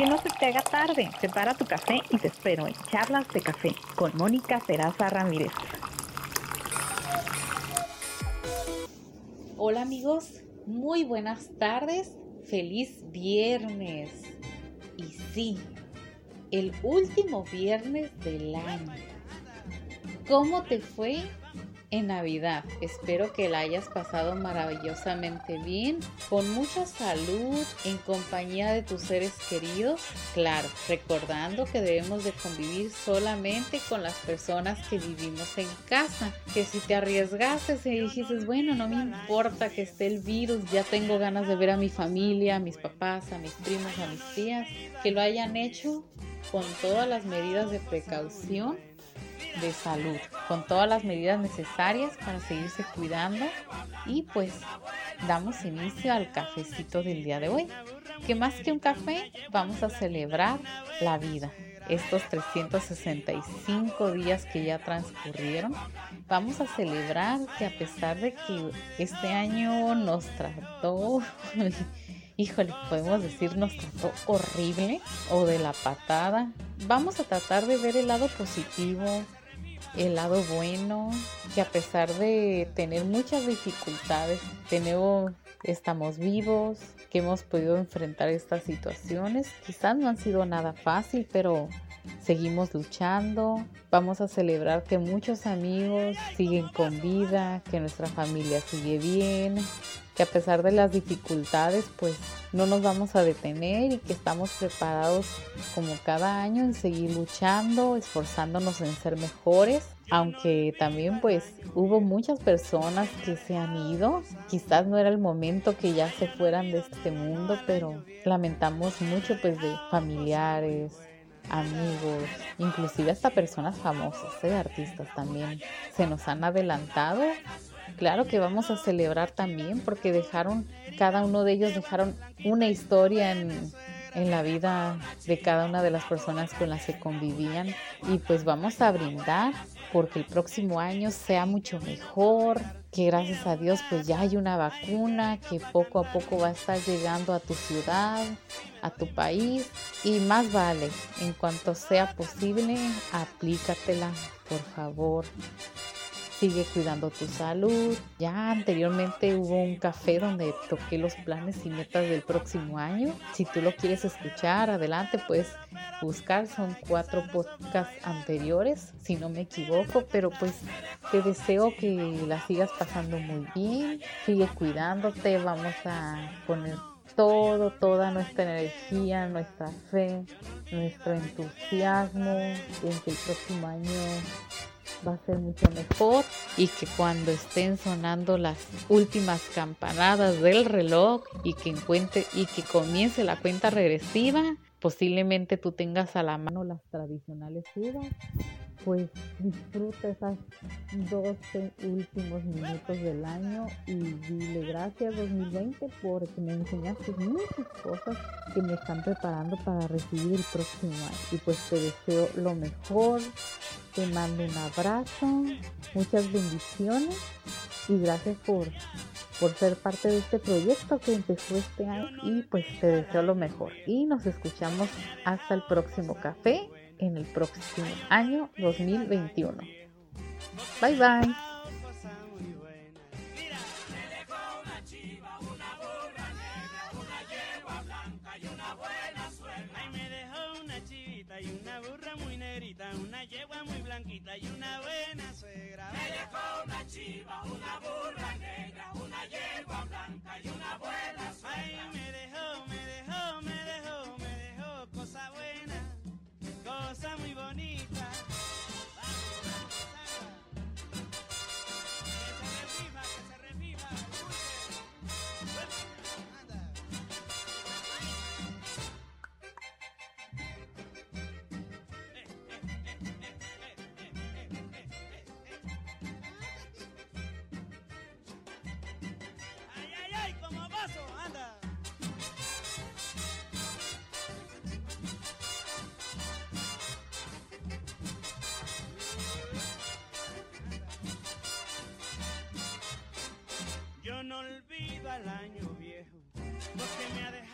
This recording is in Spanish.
Que no se te haga tarde. Prepara tu café y te espero en Charlas de Café con Mónica Peraza Ramírez. Hola amigos, muy buenas tardes. Feliz viernes. Y sí, el último viernes del año. ¿Cómo te fue en Navidad. Espero que la hayas pasado maravillosamente bien, con mucha salud, en compañía de tus seres queridos. Claro, recordando que debemos de convivir solamente con las personas que vivimos en casa. Que si te arriesgaste y dijiste, bueno, no me importa que esté el virus, ya tengo ganas de ver a mi familia, a mis papás, a mis primos, a mis tías, que lo hayan hecho con todas las medidas de precaución de salud, con todas las medidas necesarias para seguirse cuidando y pues damos inicio al cafecito del día de hoy, que más que un café vamos a celebrar la vida. Estos 365 días que ya transcurrieron, vamos a celebrar que a pesar de que este año nos trató híjole, podemos decir nos trató horrible o de la patada. Vamos a tratar de ver el lado positivo, el lado bueno, que a pesar de tener muchas dificultades, tenemos, estamos vivos, que hemos podido enfrentar estas situaciones. Quizás no han sido nada fácil, pero seguimos luchando. Vamos a celebrar que muchos amigos siguen con vida, que nuestra familia sigue bien, que a pesar de las dificultades, pues no nos vamos a detener y que estamos preparados como cada año en seguir luchando, esforzándonos en ser mejores, aunque también pues hubo muchas personas que se han ido, quizás no era el momento que ya se fueran de este mundo, pero lamentamos mucho pues de familiares, amigos, inclusive hasta personas famosas, ¿eh? artistas también, se nos han adelantado Claro que vamos a celebrar también porque dejaron, cada uno de ellos dejaron una historia en, en la vida de cada una de las personas con las que convivían. Y pues vamos a brindar porque el próximo año sea mucho mejor, que gracias a Dios pues ya hay una vacuna que poco a poco va a estar llegando a tu ciudad, a tu país y más vale, en cuanto sea posible, aplícatela, por favor sigue cuidando tu salud. Ya anteriormente hubo un café donde toqué los planes y metas del próximo año. Si tú lo quieres escuchar, adelante, puedes buscar. Son cuatro podcasts anteriores, si no me equivoco, pero pues te deseo que la sigas pasando muy bien. Sigue cuidándote, vamos a poner todo, toda nuestra energía, nuestra fe, nuestro entusiasmo en que el próximo año va a ser mucho mejor y que cuando estén sonando las últimas campanadas del reloj y que encuentre y que comience la cuenta regresiva, posiblemente tú tengas a la mano las tradicionales uvas pues disfruta esas 12 últimos minutos del año y dile gracias 2020 porque me enseñaste muchas cosas que me están preparando para recibir el próximo año. Y pues te deseo lo mejor, te mando un abrazo, muchas bendiciones y gracias por, por ser parte de este proyecto que empezó este año y pues te deseo lo mejor. Y nos escuchamos hasta el próximo café en el próximo año 2021. Bye bye. Y una burra muy negrita, una yegua muy blanquita y una buena suegra. Me dejó una chiva, una burra negra, una yegua blanca y una buena al año viejo, porque me ha dejado